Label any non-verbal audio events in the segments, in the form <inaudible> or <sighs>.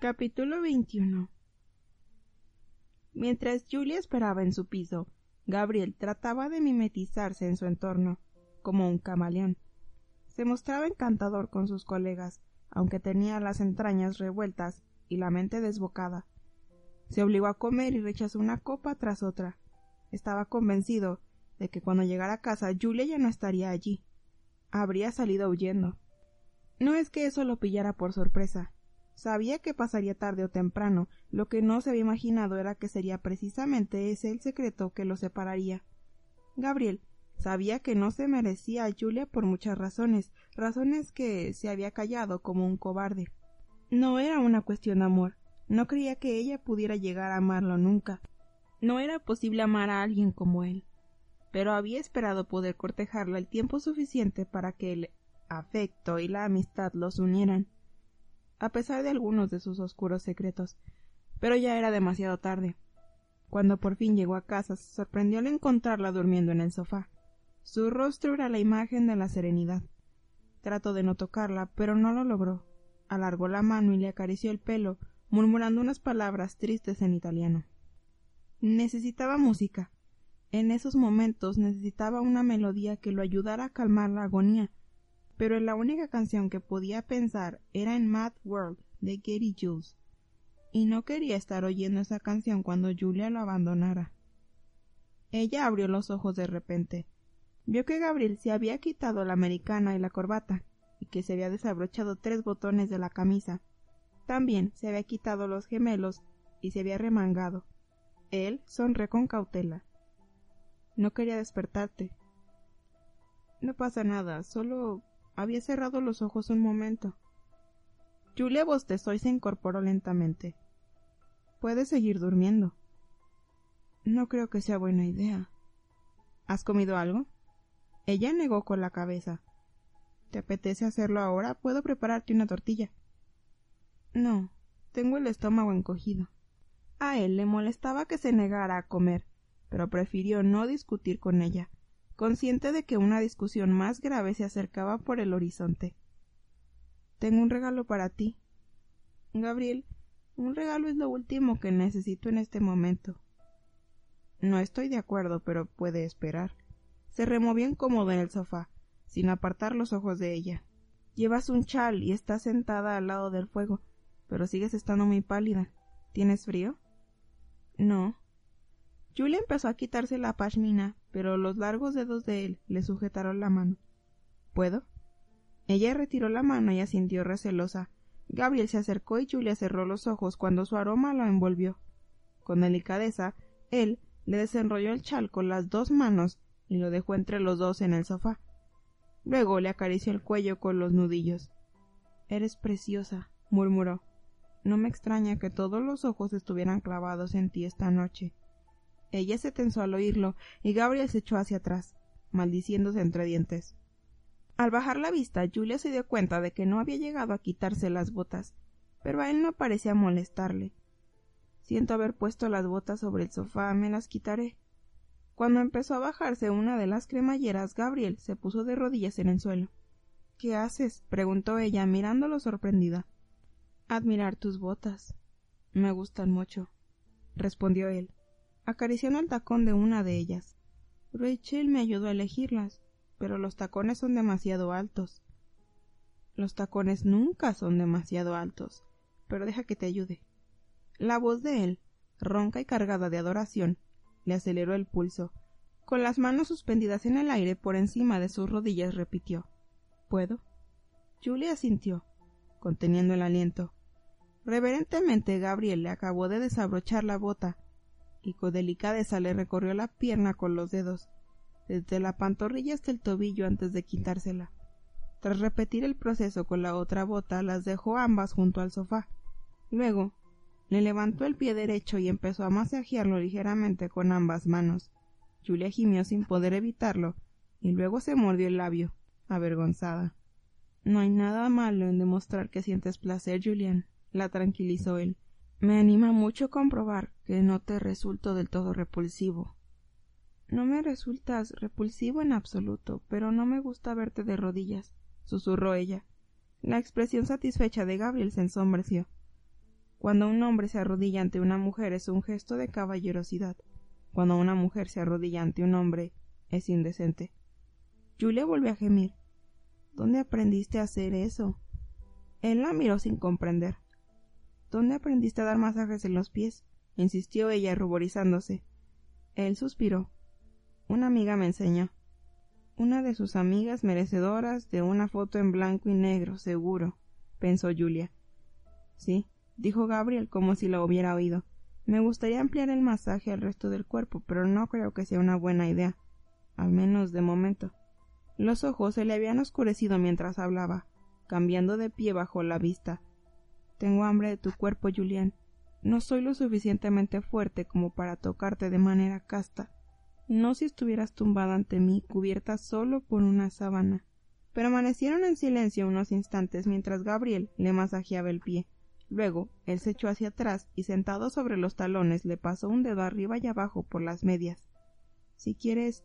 Capítulo 21 Mientras Julia esperaba en su piso, Gabriel trataba de mimetizarse en su entorno, como un camaleón. Se mostraba encantador con sus colegas, aunque tenía las entrañas revueltas y la mente desbocada. Se obligó a comer y rechazó una copa tras otra. Estaba convencido de que cuando llegara a casa Julia ya no estaría allí. Habría salido huyendo. No es que eso lo pillara por sorpresa. Sabía que pasaría tarde o temprano, lo que no se había imaginado era que sería precisamente ese el secreto que lo separaría. Gabriel sabía que no se merecía a Julia por muchas razones, razones que se había callado como un cobarde. No era una cuestión de amor, no creía que ella pudiera llegar a amarlo nunca. No era posible amar a alguien como él. Pero había esperado poder cortejarla el tiempo suficiente para que el afecto y la amistad los unieran a pesar de algunos de sus oscuros secretos, pero ya era demasiado tarde. Cuando por fin llegó a casa se sorprendió al encontrarla durmiendo en el sofá. Su rostro era la imagen de la serenidad. Trató de no tocarla, pero no lo logró. Alargó la mano y le acarició el pelo, murmurando unas palabras tristes en italiano. Necesitaba música. En esos momentos necesitaba una melodía que lo ayudara a calmar la agonía pero la única canción que podía pensar era en Mad World de Gary Jules, y no quería estar oyendo esa canción cuando Julia lo abandonara. Ella abrió los ojos de repente. Vio que Gabriel se había quitado la americana y la corbata, y que se había desabrochado tres botones de la camisa. También se había quitado los gemelos y se había remangado. Él sonrió con cautela. No quería despertarte. No pasa nada, solo había cerrado los ojos un momento. Julia bostezó y se incorporó lentamente. Puedes seguir durmiendo. No creo que sea buena idea. ¿Has comido algo? Ella negó con la cabeza. ¿Te apetece hacerlo ahora? Puedo prepararte una tortilla. No, tengo el estómago encogido. A él le molestaba que se negara a comer, pero prefirió no discutir con ella consciente de que una discusión más grave se acercaba por el horizonte. Tengo un regalo para ti. Gabriel, un regalo es lo último que necesito en este momento. No estoy de acuerdo, pero puede esperar. Se removió incómodo en el sofá, sin apartar los ojos de ella. Llevas un chal y estás sentada al lado del fuego, pero sigues estando muy pálida. ¿Tienes frío? No. Julia empezó a quitarse la pashmina, pero los largos dedos de él le sujetaron la mano. ¿Puedo? Ella retiró la mano y asintió recelosa. Gabriel se acercó y Julia cerró los ojos cuando su aroma lo envolvió. Con delicadeza, él le desenrolló el chal con las dos manos y lo dejó entre los dos en el sofá. Luego le acarició el cuello con los nudillos. Eres preciosa, murmuró. No me extraña que todos los ojos estuvieran clavados en ti esta noche. Ella se tensó al oírlo y Gabriel se echó hacia atrás, maldiciéndose entre dientes. Al bajar la vista, Julia se dio cuenta de que no había llegado a quitarse las botas, pero a él no parecía molestarle. Siento haber puesto las botas sobre el sofá, me las quitaré. Cuando empezó a bajarse una de las cremalleras, Gabriel se puso de rodillas en el suelo. ¿Qué haces? preguntó ella, mirándolo sorprendida. Admirar tus botas. Me gustan mucho, respondió él acariciando el tacón de una de ellas. Rachel me ayudó a elegirlas, pero los tacones son demasiado altos. Los tacones nunca son demasiado altos, pero deja que te ayude. La voz de él, ronca y cargada de adoración, le aceleró el pulso. Con las manos suspendidas en el aire por encima de sus rodillas repitió ¿Puedo? Julia asintió, conteniendo el aliento. Reverentemente Gabriel le acabó de desabrochar la bota y con delicadeza le recorrió la pierna con los dedos, desde la pantorrilla hasta el tobillo antes de quitársela. Tras repetir el proceso con la otra bota, las dejó ambas junto al sofá. Luego, le levantó el pie derecho y empezó a masajearlo ligeramente con ambas manos. Julia gimió sin poder evitarlo, y luego se mordió el labio, avergonzada. No hay nada malo en demostrar que sientes placer, Julián, la tranquilizó él. Me anima mucho comprobar que no te resulto del todo repulsivo. No me resultas repulsivo en absoluto, pero no me gusta verte de rodillas, susurró ella. La expresión satisfecha de Gabriel se ensombreció. Cuando un hombre se arrodilla ante una mujer es un gesto de caballerosidad. Cuando una mujer se arrodilla ante un hombre es indecente. Julia volvió a gemir. ¿Dónde aprendiste a hacer eso? Él la miró sin comprender. ¿Dónde aprendiste a dar masajes en los pies? insistió ella ruborizándose. Él suspiró. Una amiga me enseñó. Una de sus amigas merecedoras de una foto en blanco y negro, seguro, pensó Julia. Sí, dijo Gabriel como si lo hubiera oído. Me gustaría ampliar el masaje al resto del cuerpo, pero no creo que sea una buena idea. Al menos de momento. Los ojos se le habían oscurecido mientras hablaba, cambiando de pie bajo la vista. Tengo hambre de tu cuerpo, Julián. No soy lo suficientemente fuerte como para tocarte de manera casta no si estuvieras tumbada ante mí, cubierta solo por una sábana. Permanecieron en silencio unos instantes mientras Gabriel le masajeaba el pie. Luego él se echó hacia atrás y sentado sobre los talones le pasó un dedo arriba y abajo por las medias. Si quieres,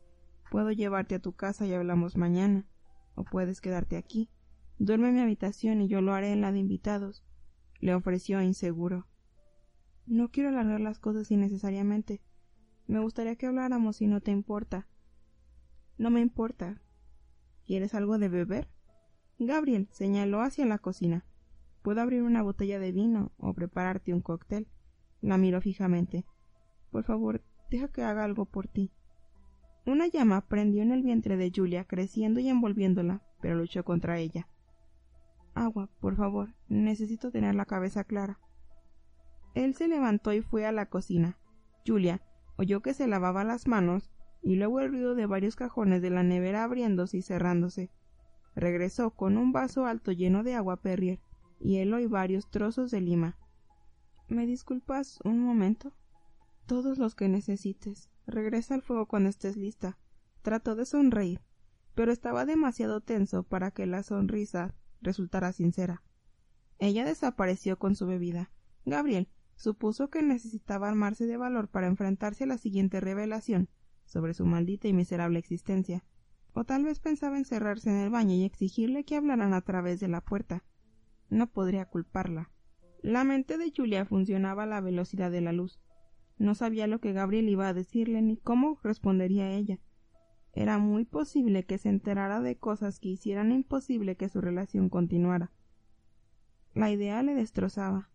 puedo llevarte a tu casa y hablamos mañana. O puedes quedarte aquí. Duerme en mi habitación y yo lo haré en la de invitados. Le ofreció inseguro. No quiero alargar las cosas innecesariamente. Me gustaría que habláramos si no te importa. No me importa. ¿Quieres algo de beber? Gabriel señaló hacia la cocina. Puedo abrir una botella de vino o prepararte un cóctel. La miró fijamente. Por favor, deja que haga algo por ti. Una llama prendió en el vientre de Julia, creciendo y envolviéndola, pero luchó contra ella. Agua, por favor. Necesito tener la cabeza clara. Él se levantó y fue a la cocina. Julia, oyó que se lavaba las manos y luego el ruido de varios cajones de la nevera abriéndose y cerrándose. Regresó con un vaso alto lleno de agua Perrier, hielo y varios trozos de lima. ¿Me disculpas un momento? Todos los que necesites. Regresa al fuego cuando estés lista. Trató de sonreír, pero estaba demasiado tenso para que la sonrisa resultara sincera. Ella desapareció con su bebida. Gabriel supuso que necesitaba armarse de valor para enfrentarse a la siguiente revelación sobre su maldita y miserable existencia, o tal vez pensaba encerrarse en el baño y exigirle que hablaran a través de la puerta. No podría culparla. La mente de Julia funcionaba a la velocidad de la luz. No sabía lo que Gabriel iba a decirle ni cómo respondería ella. Era muy posible que se enterara de cosas que hicieran imposible que su relación continuara. La idea le destrozaba.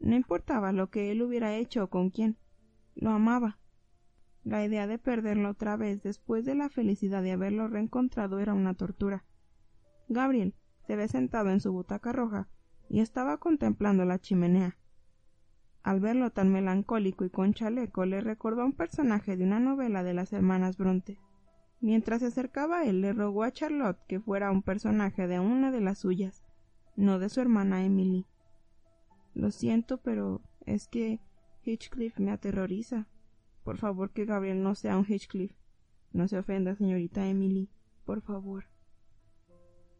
No importaba lo que él hubiera hecho o con quién. Lo amaba. La idea de perderlo otra vez después de la felicidad de haberlo reencontrado era una tortura. Gabriel se ve sentado en su butaca roja y estaba contemplando la chimenea. Al verlo tan melancólico y con chaleco le recordó a un personaje de una novela de las hermanas Bronte. Mientras se acercaba él le rogó a Charlotte que fuera un personaje de una de las suyas, no de su hermana Emily. Lo siento, pero es que Hitchcliff me aterroriza. Por favor, que Gabriel no sea un Hitchcliff. No se ofenda, señorita Emily. Por favor.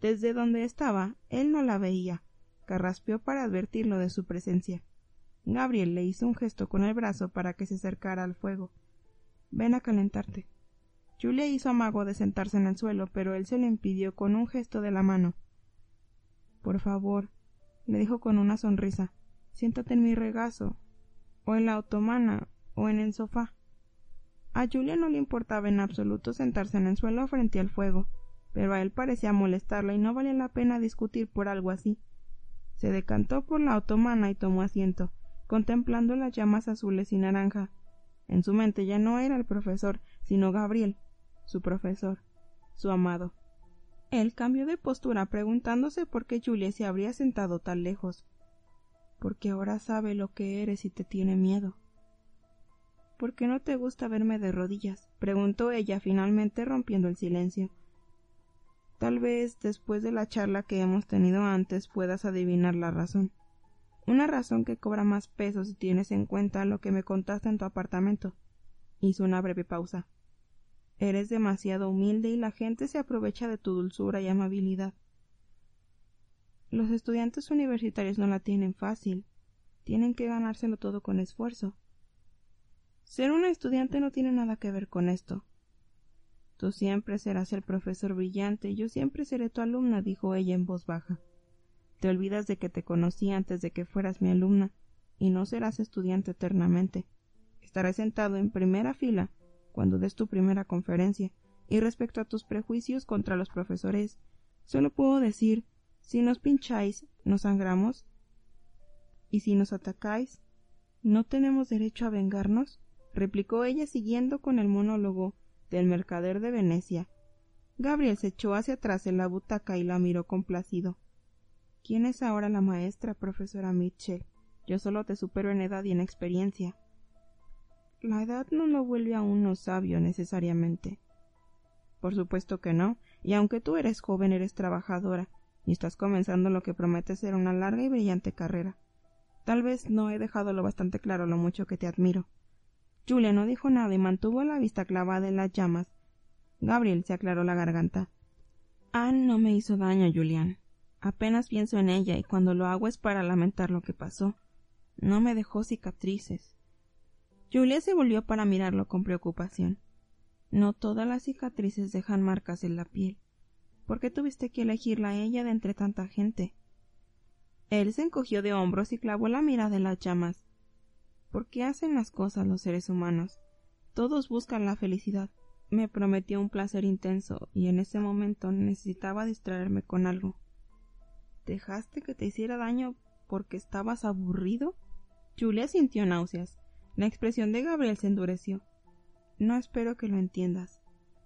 Desde donde estaba, él no la veía. Carraspeó para advertirlo de su presencia. Gabriel le hizo un gesto con el brazo para que se acercara al fuego. Ven a calentarte. Julia hizo amago de sentarse en el suelo, pero él se le impidió con un gesto de la mano. Por favor, le dijo con una sonrisa siéntate en mi regazo, o en la otomana, o en el sofá. A Julia no le importaba en absoluto sentarse en el suelo frente al fuego, pero a él parecía molestarla y no valía la pena discutir por algo así. Se decantó por la otomana y tomó asiento, contemplando las llamas azules y naranja. En su mente ya no era el profesor, sino Gabriel, su profesor, su amado. Él cambió de postura preguntándose por qué Julia se habría sentado tan lejos porque ahora sabe lo que eres y te tiene miedo. ¿Por qué no te gusta verme de rodillas? preguntó ella finalmente rompiendo el silencio. Tal vez después de la charla que hemos tenido antes puedas adivinar la razón. Una razón que cobra más peso si tienes en cuenta lo que me contaste en tu apartamento. Hizo una breve pausa. Eres demasiado humilde y la gente se aprovecha de tu dulzura y amabilidad. Los estudiantes universitarios no la tienen fácil. Tienen que ganárselo todo con esfuerzo. Ser un estudiante no tiene nada que ver con esto. Tú siempre serás el profesor brillante y yo siempre seré tu alumna, dijo ella en voz baja. Te olvidas de que te conocí antes de que fueras mi alumna, y no serás estudiante eternamente. Estarás sentado en primera fila cuando des tu primera conferencia, y respecto a tus prejuicios contra los profesores, solo puedo decir si nos pincháis, nos sangramos, y si nos atacáis, ¿no tenemos derecho a vengarnos? replicó ella siguiendo con el monólogo del mercader de Venecia. Gabriel se echó hacia atrás en la butaca y la miró complacido. ¿Quién es ahora la maestra, profesora Mitchell? Yo solo te supero en edad y en experiencia. La edad no lo vuelve a uno sabio necesariamente. Por supuesto que no, y aunque tú eres joven, eres trabajadora, y estás comenzando lo que promete ser una larga y brillante carrera. Tal vez no he dejado lo bastante claro lo mucho que te admiro. Julia no dijo nada y mantuvo la vista clavada en las llamas. Gabriel se aclaró la garganta. Anne no me hizo daño, Julián. Apenas pienso en ella y cuando lo hago es para lamentar lo que pasó. No me dejó cicatrices. Julia se volvió para mirarlo con preocupación. No todas las cicatrices dejan marcas en la piel. ¿Por qué tuviste que elegirla a ella de entre tanta gente? Él se encogió de hombros y clavó la mirada en las llamas. ¿Por qué hacen las cosas los seres humanos? Todos buscan la felicidad. Me prometió un placer intenso y en ese momento necesitaba distraerme con algo. ¿Dejaste que te hiciera daño porque estabas aburrido? Julia sintió náuseas. La expresión de Gabriel se endureció. No espero que lo entiendas,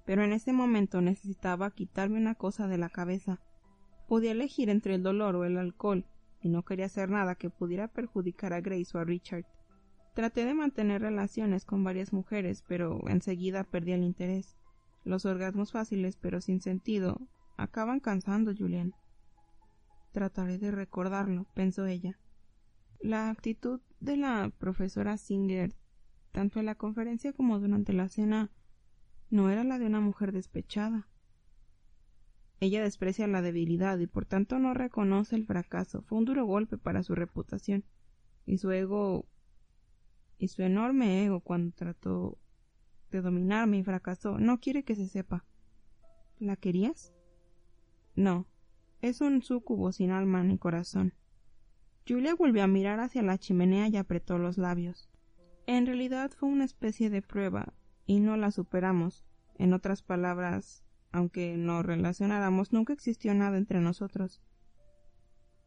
pero en ese momento necesitaba quitarme una cosa de la cabeza. Podía elegir entre el dolor o el alcohol, y no quería hacer nada que pudiera perjudicar a Grace o a Richard. Traté de mantener relaciones con varias mujeres, pero enseguida perdí el interés. Los orgasmos fáciles pero sin sentido acaban cansando, Julian. Trataré de recordarlo, pensó ella. La actitud de la profesora Singer, tanto en la conferencia como durante la cena, no era la de una mujer despechada. Ella desprecia la debilidad y por tanto no reconoce el fracaso. Fue un duro golpe para su reputación. Y su ego y su enorme ego cuando trató de dominarme y fracasó. No quiere que se sepa. ¿La querías? No. Es un súcubo sin alma ni corazón. Julia volvió a mirar hacia la chimenea y apretó los labios. En realidad fue una especie de prueba, y no la superamos. En otras palabras, aunque nos relacionáramos, nunca existió nada entre nosotros.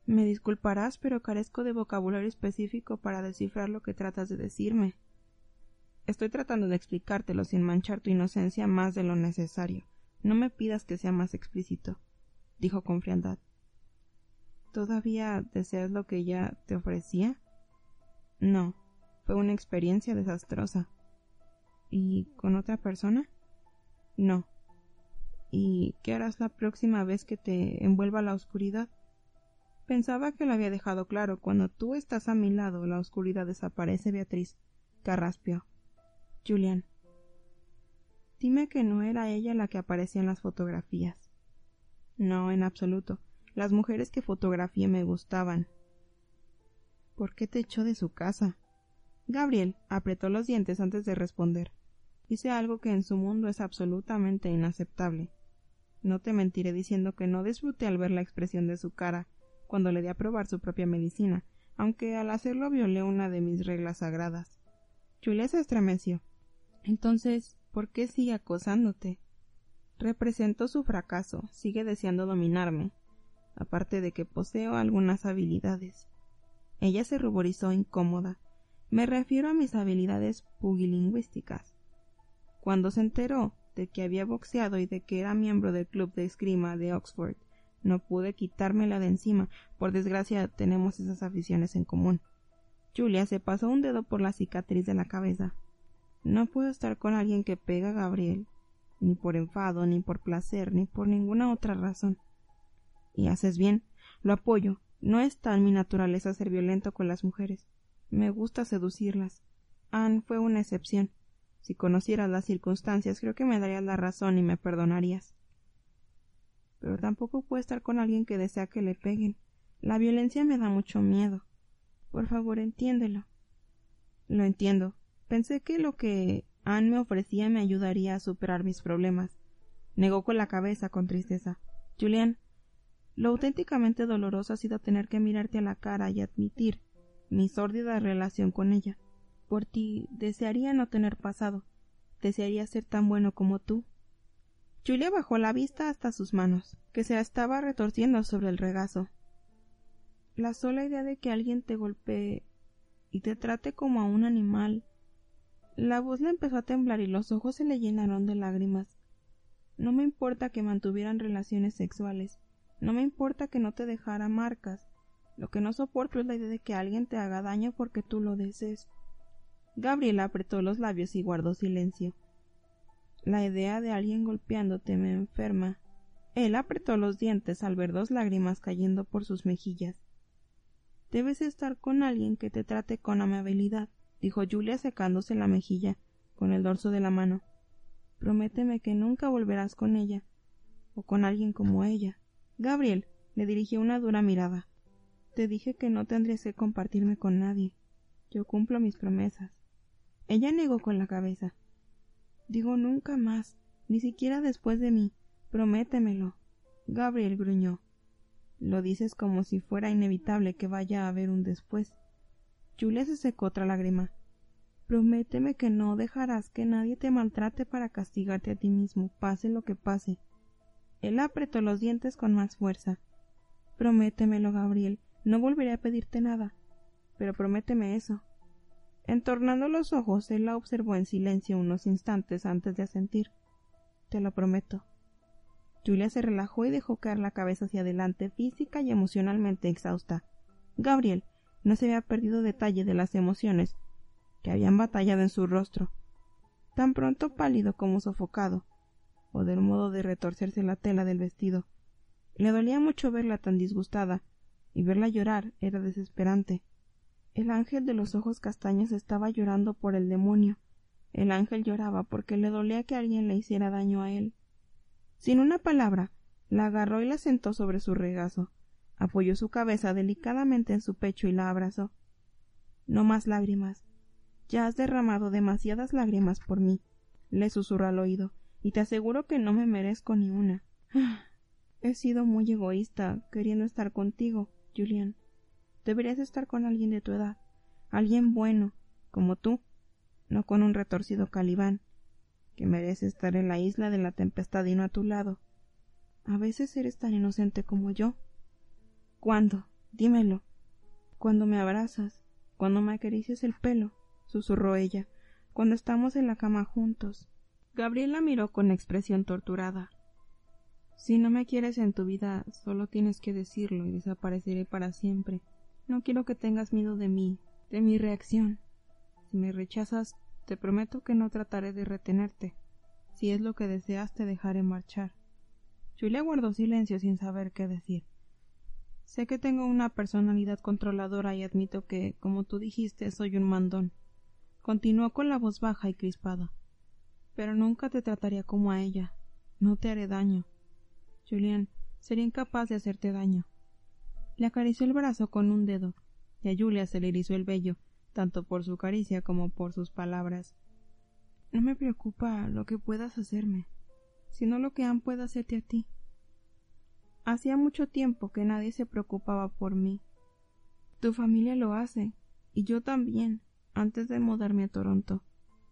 Me disculparás, pero carezco de vocabulario específico para descifrar lo que tratas de decirme. Estoy tratando de explicártelo sin manchar tu inocencia más de lo necesario. No me pidas que sea más explícito, dijo con frialdad. ¿Todavía deseas lo que ella te ofrecía? No, fue una experiencia desastrosa. ¿Y con otra persona? No. ¿Y qué harás la próxima vez que te envuelva la oscuridad? Pensaba que lo había dejado claro. Cuando tú estás a mi lado, la oscuridad desaparece, Beatriz. Carraspio. Julián. Dime que no era ella la que aparecía en las fotografías. No, en absoluto. Las mujeres que fotografié me gustaban. ¿Por qué te echó de su casa? Gabriel apretó los dientes antes de responder. Hice algo que en su mundo es absolutamente inaceptable. No te mentiré diciendo que no disfruté al ver la expresión de su cara cuando le di a probar su propia medicina, aunque al hacerlo violé una de mis reglas sagradas. Julia se estremeció. Entonces, ¿por qué sigue acosándote? Represento su fracaso, sigue deseando dominarme, aparte de que poseo algunas habilidades. Ella se ruborizó incómoda. Me refiero a mis habilidades pugilingüísticas. Cuando se enteró de que había boxeado y de que era miembro del club de esgrima de Oxford, no pude quitármela de encima. Por desgracia tenemos esas aficiones en común. Julia se pasó un dedo por la cicatriz de la cabeza. No puedo estar con alguien que pega a Gabriel. ni por enfado, ni por placer, ni por ninguna otra razón. Y haces bien, lo apoyo. No está en mi naturaleza ser violento con las mujeres. Me gusta seducirlas. Anne fue una excepción. Si conocieras las circunstancias, creo que me darías la razón y me perdonarías. Pero tampoco puedo estar con alguien que desea que le peguen. La violencia me da mucho miedo. Por favor, entiéndelo. Lo entiendo. Pensé que lo que Anne me ofrecía me ayudaría a superar mis problemas. Negó con la cabeza con tristeza. Julián, lo auténticamente doloroso ha sido tener que mirarte a la cara y admitir mi sórdida relación con ella. Por ti desearía no tener pasado. Desearía ser tan bueno como tú. Julia bajó la vista hasta sus manos, que se estaba retorciendo sobre el regazo. La sola idea de que alguien te golpee y te trate como a un animal la voz le empezó a temblar y los ojos se le llenaron de lágrimas. No me importa que mantuvieran relaciones sexuales. No me importa que no te dejara marcas. Lo que no soporto es la idea de que alguien te haga daño porque tú lo desees. Gabriela apretó los labios y guardó silencio. La idea de alguien golpeándote me enferma. Él apretó los dientes al ver dos lágrimas cayendo por sus mejillas. Debes estar con alguien que te trate con amabilidad dijo Julia secándose la mejilla con el dorso de la mano. Prométeme que nunca volverás con ella, o con alguien como ella. Gabriel le dirigió una dura mirada. Te dije que no tendrías que compartirme con nadie. Yo cumplo mis promesas. Ella negó con la cabeza. Digo nunca más, ni siquiera después de mí. Prométemelo. Gabriel gruñó. Lo dices como si fuera inevitable que vaya a haber un después. Julia se secó otra lágrima. Prométeme que no dejarás que nadie te maltrate para castigarte a ti mismo, pase lo que pase. Él apretó los dientes con más fuerza. Prométemelo, Gabriel. No volveré a pedirte nada. Pero prométeme eso. Entornando los ojos, él la observó en silencio unos instantes antes de asentir. Te lo prometo. Julia se relajó y dejó caer la cabeza hacia adelante, física y emocionalmente exhausta. Gabriel, no se había perdido detalle de las emociones que habían batallado en su rostro, tan pronto pálido como sofocado, o del modo de retorcerse la tela del vestido. Le dolía mucho verla tan disgustada, y verla llorar era desesperante. El ángel de los ojos castaños estaba llorando por el demonio. El ángel lloraba porque le dolía que alguien le hiciera daño a él. Sin una palabra, la agarró y la sentó sobre su regazo apoyó su cabeza delicadamente en su pecho y la abrazó. No más lágrimas. Ya has derramado demasiadas lágrimas por mí, le susurró al oído, y te aseguro que no me merezco ni una. <sighs> He sido muy egoísta queriendo estar contigo, Julián. Deberías estar con alguien de tu edad, alguien bueno, como tú, no con un retorcido calibán, que merece estar en la isla de la tempestad y no a tu lado. A veces eres tan inocente como yo. ¿Cuándo? Dímelo. Cuando me abrazas, cuando me acaricias el pelo, susurró ella, cuando estamos en la cama juntos. Gabriela miró con expresión torturada. Si no me quieres en tu vida, solo tienes que decirlo y desapareceré para siempre. No quiero que tengas miedo de mí, de mi reacción. Si me rechazas, te prometo que no trataré de retenerte. Si es lo que deseas, te dejaré marchar. Julia guardó silencio sin saber qué decir. Sé que tengo una personalidad controladora y admito que, como tú dijiste, soy un mandón. Continuó con la voz baja y crispada. Pero nunca te trataría como a ella. No te haré daño. Julián, sería incapaz de hacerte daño. Le acarició el brazo con un dedo, y a Julia se le erizó el vello, tanto por su caricia como por sus palabras. No me preocupa lo que puedas hacerme, sino lo que han pueda hacerte a ti. Hacía mucho tiempo que nadie se preocupaba por mí. Tu familia lo hace, y yo también, antes de mudarme a Toronto.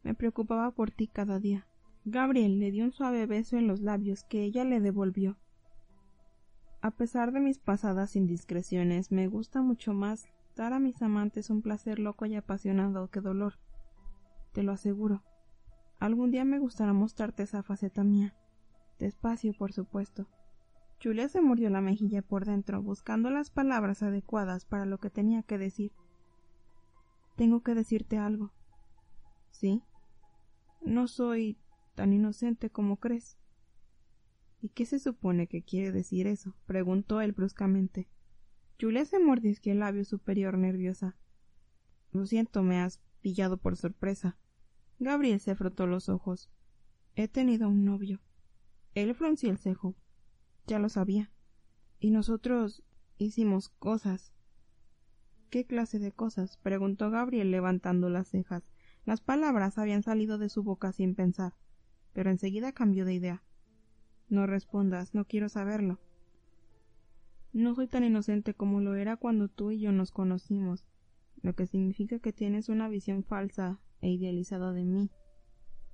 Me preocupaba por ti cada día. Gabriel le dio un suave beso en los labios que ella le devolvió. A pesar de mis pasadas indiscreciones, me gusta mucho más dar a mis amantes un placer loco y apasionado que dolor. Te lo aseguro. Algún día me gustará mostrarte esa faceta mía. Despacio, por supuesto. Julia se mordió la mejilla por dentro, buscando las palabras adecuadas para lo que tenía que decir. Tengo que decirte algo. ¿Sí? No soy tan inocente como crees. ¿Y qué se supone que quiere decir eso? preguntó él bruscamente. Julia se mordisqueó el labio superior nerviosa. Lo siento, me has pillado por sorpresa. Gabriel se frotó los ojos. He tenido un novio. Él frunció el cejo. Ya lo sabía. Y nosotros hicimos cosas. ¿Qué clase de cosas? preguntó Gabriel levantando las cejas. Las palabras habían salido de su boca sin pensar, pero enseguida cambió de idea. No respondas, no quiero saberlo. No soy tan inocente como lo era cuando tú y yo nos conocimos, lo que significa que tienes una visión falsa e idealizada de mí.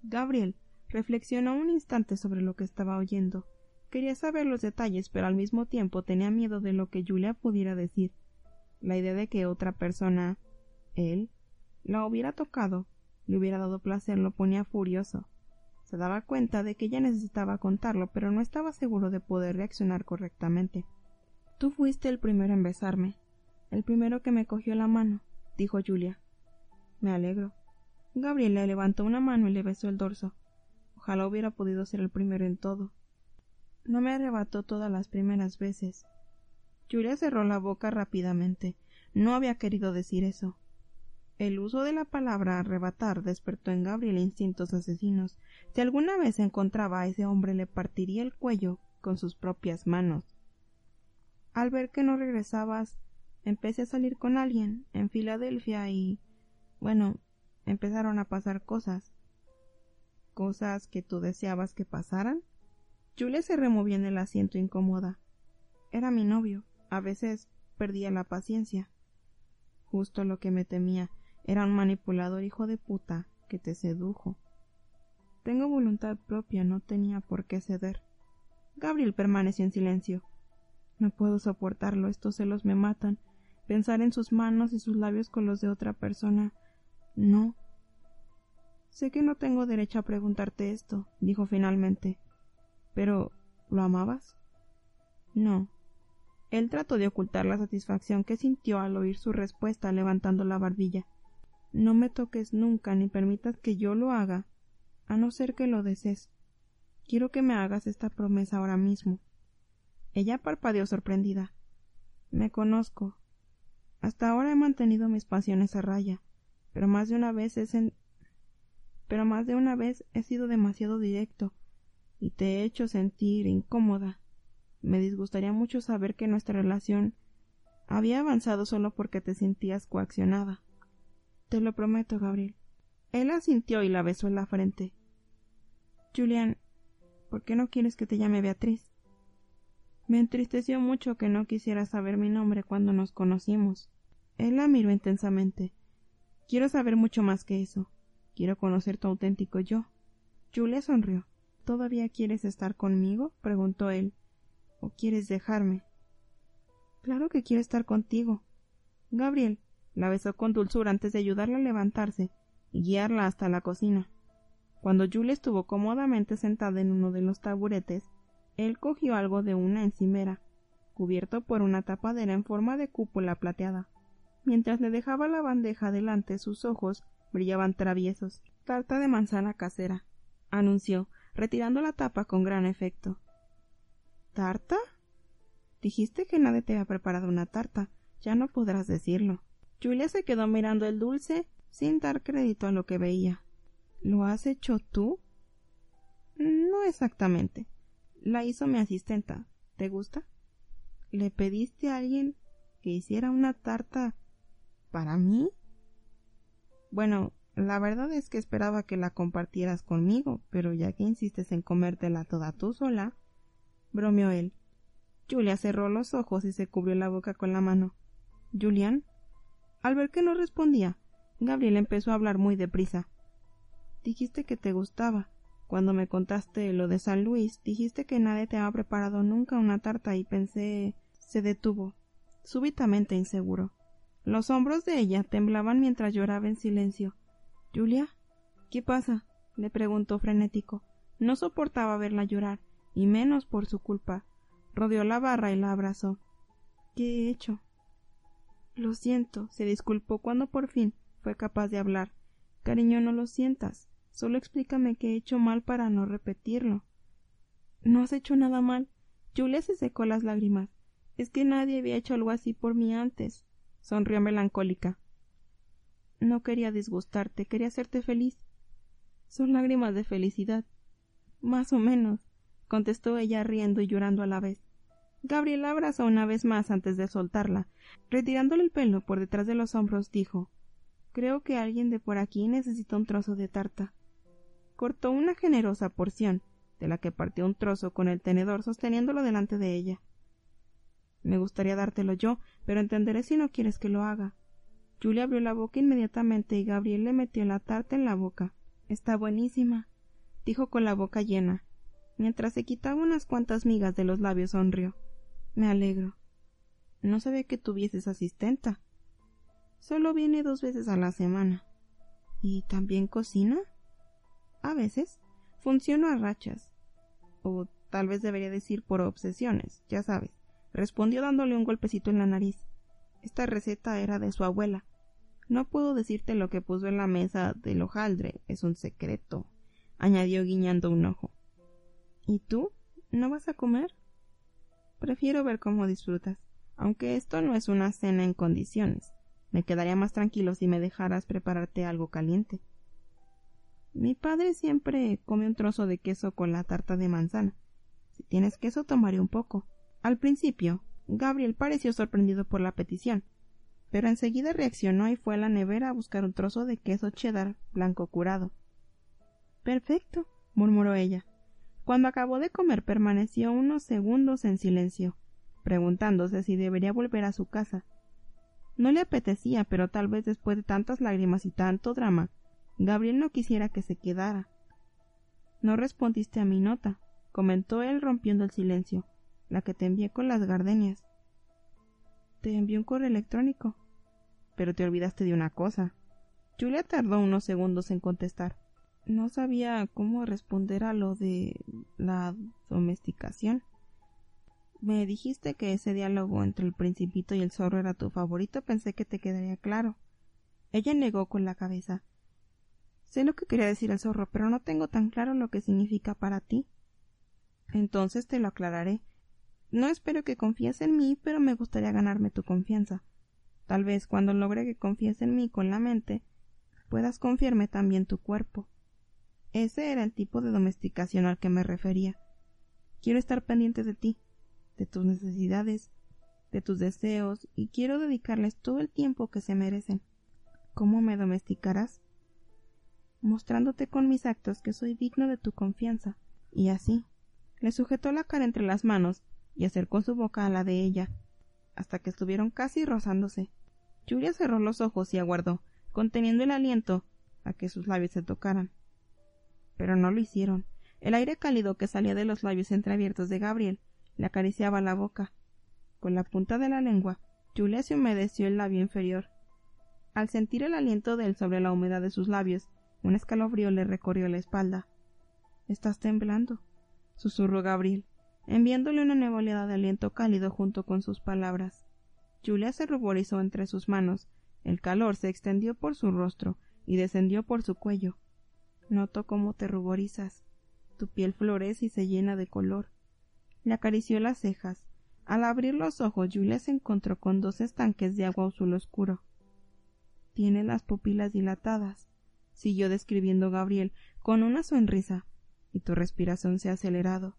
Gabriel reflexionó un instante sobre lo que estaba oyendo. Quería saber los detalles, pero al mismo tiempo tenía miedo de lo que Julia pudiera decir. La idea de que otra persona, él, la hubiera tocado, le hubiera dado placer, lo ponía furioso. Se daba cuenta de que ella necesitaba contarlo, pero no estaba seguro de poder reaccionar correctamente. Tú fuiste el primero en besarme, el primero que me cogió la mano, dijo Julia. Me alegro. Gabriel le levantó una mano y le besó el dorso. Ojalá hubiera podido ser el primero en todo. No me arrebató todas las primeras veces. Julia cerró la boca rápidamente. No había querido decir eso. El uso de la palabra arrebatar despertó en Gabriel instintos asesinos. Si alguna vez encontraba a ese hombre le partiría el cuello con sus propias manos. Al ver que no regresabas, empecé a salir con alguien en Filadelfia y bueno, empezaron a pasar cosas. Cosas que tú deseabas que pasaran. Julia se removió en el asiento incómoda. Era mi novio. A veces perdía la paciencia. Justo lo que me temía. Era un manipulador hijo de puta que te sedujo. Tengo voluntad propia, no tenía por qué ceder. Gabriel permaneció en silencio. No puedo soportarlo, estos celos me matan. Pensar en sus manos y sus labios con los de otra persona. No. Sé que no tengo derecho a preguntarte esto, dijo finalmente. Pero ¿lo amabas? No. Él trató de ocultar la satisfacción que sintió al oír su respuesta levantando la barbilla. No me toques nunca ni permitas que yo lo haga, a no ser que lo desees. Quiero que me hagas esta promesa ahora mismo. Ella parpadeó sorprendida. Me conozco. Hasta ahora he mantenido mis pasiones a raya, pero más de una vez pero más de una vez he sido demasiado directo y te he hecho sentir incómoda. Me disgustaría mucho saber que nuestra relación había avanzado solo porque te sentías coaccionada. Te lo prometo, Gabriel. Él asintió y la besó en la frente. Julián, ¿por qué no quieres que te llame Beatriz? Me entristeció mucho que no quisiera saber mi nombre cuando nos conocimos. Él la miró intensamente. Quiero saber mucho más que eso. Quiero conocer tu auténtico yo. Julia sonrió. ¿Todavía quieres estar conmigo? preguntó él. ¿O quieres dejarme? Claro que quiero estar contigo. Gabriel, la besó con dulzura antes de ayudarla a levantarse y guiarla hasta la cocina. Cuando Julia estuvo cómodamente sentada en uno de los taburetes, él cogió algo de una encimera, cubierto por una tapadera en forma de cúpula plateada. Mientras le dejaba la bandeja delante, sus ojos brillaban traviesos. Tarta de manzana casera, anunció, retirando la tapa con gran efecto. ¿Tarta? Dijiste que nadie te había preparado una tarta. Ya no podrás decirlo. Julia se quedó mirando el dulce sin dar crédito a lo que veía. ¿Lo has hecho tú? No exactamente. La hizo mi asistenta. ¿Te gusta? ¿Le pediste a alguien que hiciera una tarta para mí? Bueno, la verdad es que esperaba que la compartieras conmigo, pero ya que insistes en comértela toda tú sola, bromeó él. Julia cerró los ojos y se cubrió la boca con la mano. Julián, al ver que no respondía, Gabriel empezó a hablar muy deprisa. Dijiste que te gustaba. Cuando me contaste lo de San Luis, dijiste que nadie te había preparado nunca una tarta y pensé. se detuvo, súbitamente inseguro. Los hombros de ella temblaban mientras lloraba en silencio. Julia, ¿qué pasa? le preguntó frenético. No soportaba verla llorar, y menos por su culpa. Rodeó la barra y la abrazó. ¿Qué he hecho? Lo siento, se disculpó cuando por fin fue capaz de hablar. Cariño, no lo sientas. Solo explícame qué he hecho mal para no repetirlo. No has hecho nada mal. Julia se secó las lágrimas. Es que nadie había hecho algo así por mí antes. Sonrió melancólica. No quería disgustarte, quería hacerte feliz. Son lágrimas de felicidad. Más o menos, contestó ella riendo y llorando a la vez. Gabriel abrazó una vez más antes de soltarla. Retirándole el pelo por detrás de los hombros, dijo Creo que alguien de por aquí necesita un trozo de tarta. Cortó una generosa porción, de la que partió un trozo con el tenedor sosteniéndolo delante de ella. Me gustaría dártelo yo, pero entenderé si no quieres que lo haga. Julia abrió la boca inmediatamente y Gabriel le metió la tarta en la boca. Está buenísima, dijo con la boca llena. Mientras se quitaba unas cuantas migas de los labios sonrió. Me alegro. No sabía que tuvieses asistenta. Solo viene dos veces a la semana. ¿Y también cocina? A veces. Funciono a rachas. O tal vez debería decir por obsesiones, ya sabes respondió dándole un golpecito en la nariz. Esta receta era de su abuela. No puedo decirte lo que puso en la mesa del hojaldre, es un secreto, añadió guiñando un ojo. ¿Y tú? ¿No vas a comer? Prefiero ver cómo disfrutas, aunque esto no es una cena en condiciones. Me quedaría más tranquilo si me dejaras prepararte algo caliente. Mi padre siempre come un trozo de queso con la tarta de manzana. Si tienes queso, tomaré un poco. Al principio, Gabriel pareció sorprendido por la petición, pero enseguida reaccionó y fue a la nevera a buscar un trozo de queso cheddar blanco curado. Perfecto, murmuró ella. Cuando acabó de comer permaneció unos segundos en silencio, preguntándose si debería volver a su casa. No le apetecía, pero tal vez después de tantas lágrimas y tanto drama, Gabriel no quisiera que se quedara. No respondiste a mi nota, comentó él rompiendo el silencio la que te envié con las gardenias. Te envié un correo electrónico. Pero te olvidaste de una cosa. Julia tardó unos segundos en contestar. No sabía cómo responder a lo de la domesticación. Me dijiste que ese diálogo entre el principito y el zorro era tu favorito, pensé que te quedaría claro. Ella negó con la cabeza. Sé lo que quería decir el zorro, pero no tengo tan claro lo que significa para ti. Entonces te lo aclararé. No espero que confíes en mí, pero me gustaría ganarme tu confianza. Tal vez cuando logre que confíes en mí con la mente, puedas confiarme también tu cuerpo. Ese era el tipo de domesticación al que me refería. Quiero estar pendiente de ti, de tus necesidades, de tus deseos, y quiero dedicarles todo el tiempo que se merecen. ¿Cómo me domesticarás? Mostrándote con mis actos que soy digno de tu confianza. Y así. Le sujetó la cara entre las manos y acercó su boca a la de ella, hasta que estuvieron casi rozándose. Julia cerró los ojos y aguardó, conteniendo el aliento, a que sus labios se tocaran. Pero no lo hicieron. El aire cálido que salía de los labios entreabiertos de Gabriel le acariciaba la boca. Con la punta de la lengua, Julia se humedeció el labio inferior. Al sentir el aliento de él sobre la humedad de sus labios, un escalofrío le recorrió la espalda. Estás temblando, susurró Gabriel enviándole una nueva de aliento cálido junto con sus palabras. Julia se ruborizó entre sus manos, el calor se extendió por su rostro y descendió por su cuello. Noto cómo te ruborizas. Tu piel florece y se llena de color. Le acarició las cejas. Al abrir los ojos, Julia se encontró con dos estanques de agua azul oscuro. Tiene las pupilas dilatadas, siguió describiendo Gabriel con una sonrisa, y tu respiración se ha acelerado.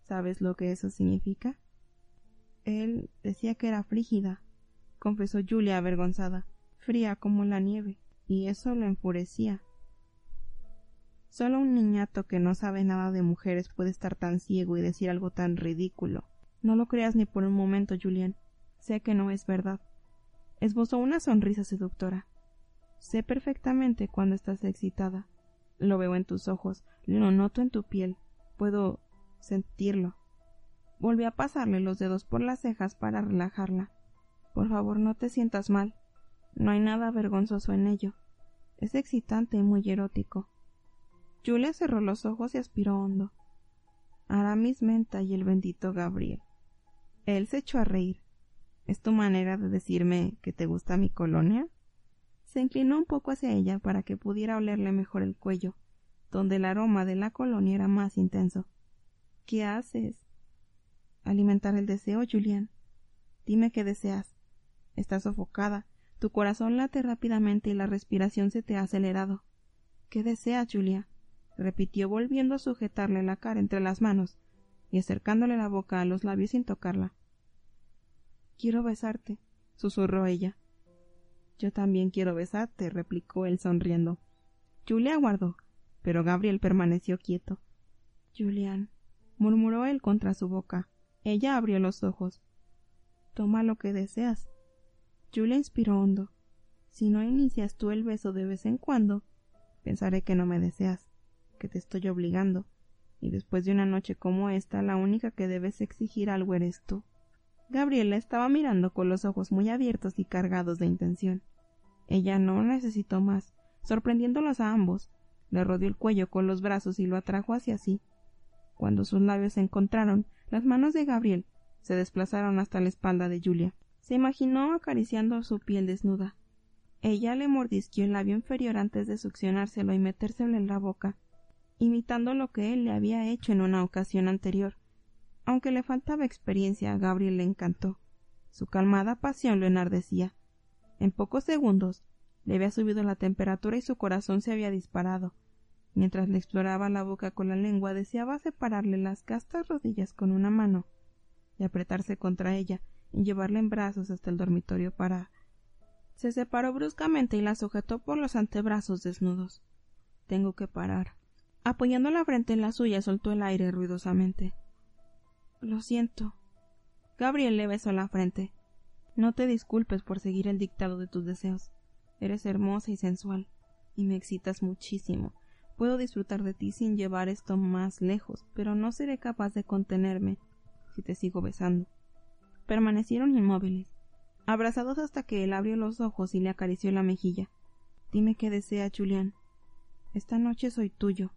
¿Sabes lo que eso significa? Él decía que era frígida, confesó Julia avergonzada, fría como la nieve, y eso lo enfurecía. Solo un niñato que no sabe nada de mujeres puede estar tan ciego y decir algo tan ridículo. No lo creas ni por un momento, Julián. Sé que no es verdad. Esbozó una sonrisa seductora. Sé perfectamente cuando estás excitada. Lo veo en tus ojos, lo noto en tu piel. Puedo sentirlo. Volví a pasarle los dedos por las cejas para relajarla. Por favor, no te sientas mal. No hay nada vergonzoso en ello. Es excitante y muy erótico. Julia cerró los ojos y aspiró hondo. Aramis Menta y el bendito Gabriel. Él se echó a reír. ¿Es tu manera de decirme que te gusta mi colonia? Se inclinó un poco hacia ella para que pudiera olerle mejor el cuello. donde el aroma de la colonia era más intenso. ¿Qué haces? Alimentar el deseo, Julián. Dime qué deseas. Estás sofocada, tu corazón late rápidamente y la respiración se te ha acelerado. ¿Qué deseas, Julia? Repitió volviendo a sujetarle la cara entre las manos y acercándole la boca a los labios sin tocarla. Quiero besarte, susurró ella. Yo también quiero besarte, replicó él sonriendo. Julia aguardó, pero Gabriel permaneció quieto. Julián, murmuró él contra su boca. Ella abrió los ojos. Toma lo que deseas. Julia inspiró hondo. Si no inicias tú el beso de vez en cuando, pensaré que no me deseas, que te estoy obligando, y después de una noche como esta, la única que debes exigir algo eres tú. Gabriela estaba mirando con los ojos muy abiertos y cargados de intención. Ella no necesitó más. Sorprendiéndolos a ambos, le rodeó el cuello con los brazos y lo atrajo hacia sí. Cuando sus labios se encontraron, las manos de Gabriel se desplazaron hasta la espalda de Julia. Se imaginó acariciando su piel desnuda. Ella le mordisqueó el labio inferior antes de succionárselo y metérselo en la boca, imitando lo que él le había hecho en una ocasión anterior. Aunque le faltaba experiencia, a Gabriel le encantó. Su calmada pasión lo enardecía. En pocos segundos le había subido la temperatura y su corazón se había disparado. Mientras le exploraba la boca con la lengua, deseaba separarle las castas rodillas con una mano y apretarse contra ella y llevarla en brazos hasta el dormitorio para. Se separó bruscamente y la sujetó por los antebrazos desnudos. Tengo que parar. Apoyando la frente en la suya, soltó el aire ruidosamente. Lo siento. Gabriel le besó la frente. No te disculpes por seguir el dictado de tus deseos. Eres hermosa y sensual, y me excitas muchísimo. Puedo disfrutar de ti sin llevar esto más lejos, pero no seré capaz de contenerme si te sigo besando. Permanecieron inmóviles, abrazados hasta que él abrió los ojos y le acarició la mejilla. Dime qué desea, Julián. Esta noche soy tuyo.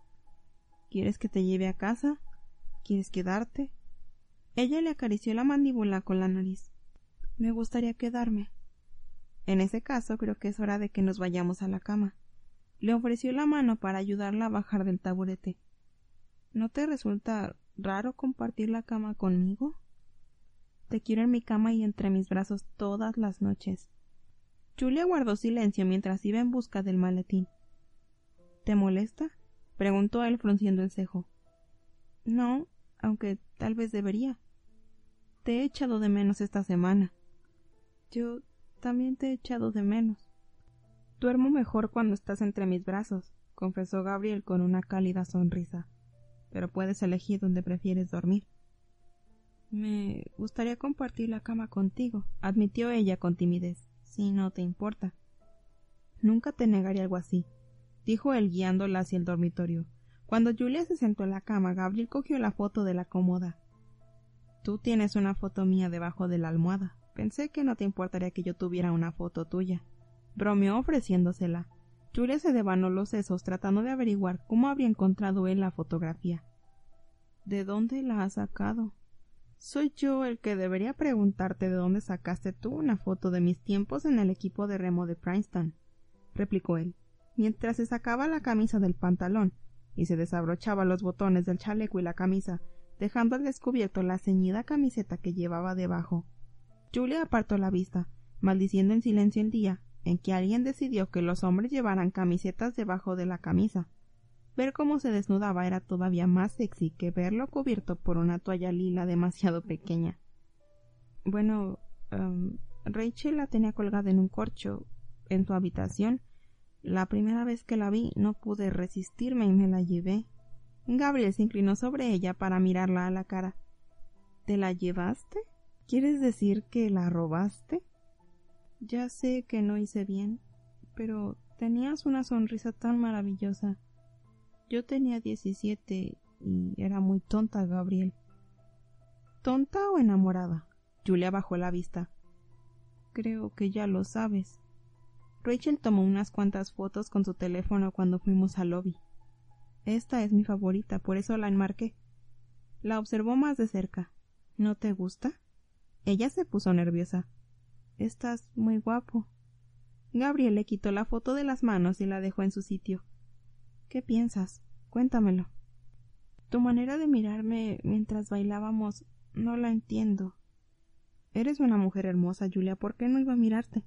¿Quieres que te lleve a casa? ¿Quieres quedarte? Ella le acarició la mandíbula con la nariz. Me gustaría quedarme. En ese caso creo que es hora de que nos vayamos a la cama. Le ofreció la mano para ayudarla a bajar del taburete. ¿No te resulta raro compartir la cama conmigo? Te quiero en mi cama y entre mis brazos todas las noches. Julia guardó silencio mientras iba en busca del maletín. ¿Te molesta? Preguntó él frunciendo el cejo. No, aunque tal vez debería. Te he echado de menos esta semana. Yo también te he echado de menos. Duermo mejor cuando estás entre mis brazos, confesó Gabriel con una cálida sonrisa. Pero puedes elegir dónde prefieres dormir. Me gustaría compartir la cama contigo, admitió ella con timidez, si no te importa. Nunca te negaré algo así, dijo él guiándola hacia el dormitorio. Cuando Julia se sentó en la cama, Gabriel cogió la foto de la cómoda. Tú tienes una foto mía debajo de la almohada. Pensé que no te importaría que yo tuviera una foto tuya. Bromeó ofreciéndosela. Julia se devanó los sesos tratando de averiguar cómo habría encontrado él la fotografía. ¿De dónde la has sacado? Soy yo el que debería preguntarte de dónde sacaste tú una foto de mis tiempos en el equipo de remo de Princeton, replicó él, mientras se sacaba la camisa del pantalón y se desabrochaba los botones del chaleco y la camisa, dejando al descubierto la ceñida camiseta que llevaba debajo. Julia apartó la vista, maldiciendo en silencio el día en que alguien decidió que los hombres llevaran camisetas debajo de la camisa. Ver cómo se desnudaba era todavía más sexy que verlo cubierto por una toalla lila demasiado pequeña. Bueno, um, Rachel la tenía colgada en un corcho en su habitación la primera vez que la vi no pude resistirme y me la llevé. Gabriel se inclinó sobre ella para mirarla a la cara. ¿Te la llevaste? ¿Quieres decir que la robaste? Ya sé que no hice bien, pero tenías una sonrisa tan maravillosa. Yo tenía diecisiete y era muy tonta, Gabriel. ¿Tonta o enamorada? Julia bajó la vista. Creo que ya lo sabes. Rachel tomó unas cuantas fotos con su teléfono cuando fuimos al lobby. Esta es mi favorita, por eso la enmarqué. La observó más de cerca. ¿No te gusta? Ella se puso nerviosa. Estás muy guapo. Gabriel le quitó la foto de las manos y la dejó en su sitio. ¿Qué piensas? Cuéntamelo. Tu manera de mirarme mientras bailábamos no la entiendo. Eres una mujer hermosa, Julia, ¿por qué no iba a mirarte?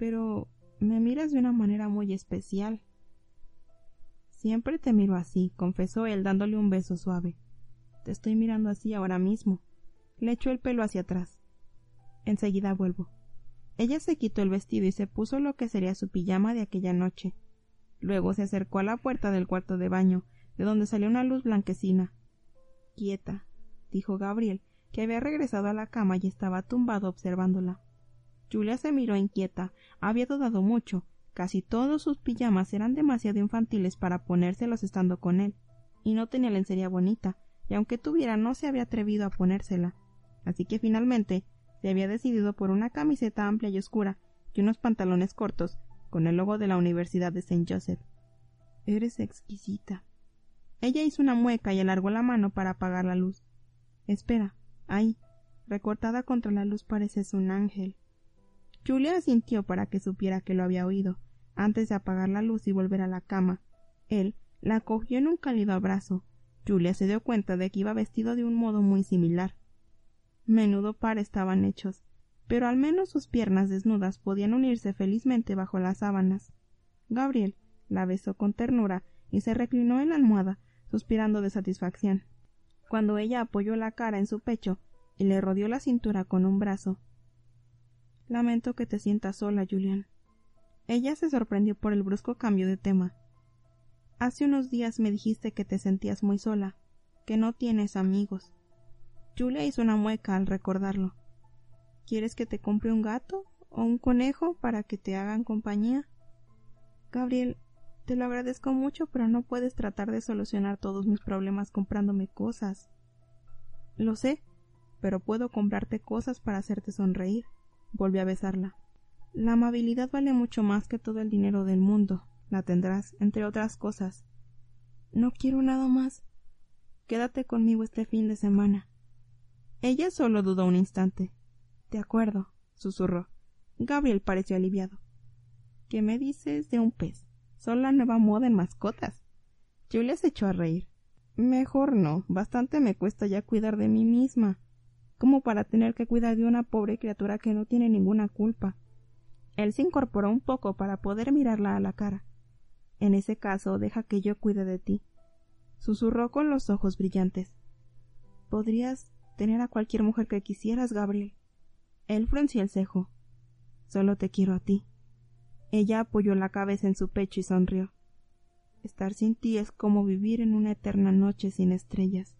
Pero me miras de una manera muy especial. Siempre te miro así, confesó él dándole un beso suave. Te estoy mirando así ahora mismo. Le echó el pelo hacia atrás. Enseguida vuelvo. Ella se quitó el vestido y se puso lo que sería su pijama de aquella noche. Luego se acercó a la puerta del cuarto de baño, de donde salió una luz blanquecina. Quieta, dijo Gabriel, que había regresado a la cama y estaba tumbado observándola. Julia se miró inquieta. Había dudado mucho. Casi todos sus pijamas eran demasiado infantiles para ponérselos estando con él, y no tenía lencería bonita, y aunque tuviera no se había atrevido a ponérsela. Así que finalmente se había decidido por una camiseta amplia y oscura y unos pantalones cortos con el logo de la Universidad de St. Joseph. Eres exquisita. Ella hizo una mueca y alargó la mano para apagar la luz. Espera, ahí, recortada contra la luz pareces un ángel. Julia asintió para que supiera que lo había oído, antes de apagar la luz y volver a la cama. Él la cogió en un cálido abrazo. Julia se dio cuenta de que iba vestido de un modo muy similar. Menudo par estaban hechos, pero al menos sus piernas desnudas podían unirse felizmente bajo las sábanas. Gabriel la besó con ternura y se reclinó en la almohada, suspirando de satisfacción. Cuando ella apoyó la cara en su pecho y le rodeó la cintura con un brazo. Lamento que te sientas sola, Julián. Ella se sorprendió por el brusco cambio de tema. Hace unos días me dijiste que te sentías muy sola, que no tienes amigos. Julia hizo una mueca al recordarlo. ¿Quieres que te compre un gato o un conejo para que te hagan compañía? Gabriel, te lo agradezco mucho, pero no puedes tratar de solucionar todos mis problemas comprándome cosas. Lo sé, pero puedo comprarte cosas para hacerte sonreír. Volvió a besarla. La amabilidad vale mucho más que todo el dinero del mundo. La tendrás, entre otras cosas. No quiero nada más. Quédate conmigo este fin de semana. Ella solo dudó un instante. De acuerdo, susurró. Gabriel pareció aliviado. ¿Qué me dices de un pez? Son la nueva moda en mascotas. Julia se echó a reír. Mejor no, bastante me cuesta ya cuidar de mí misma, como para tener que cuidar de una pobre criatura que no tiene ninguna culpa. Él se incorporó un poco para poder mirarla a la cara. En ese caso, deja que yo cuide de ti. Susurró con los ojos brillantes. ¿Podrías tener a cualquier mujer que quisieras, Gabriel. Él frunció el cejo. Solo te quiero a ti. Ella apoyó la cabeza en su pecho y sonrió. Estar sin ti es como vivir en una eterna noche sin estrellas.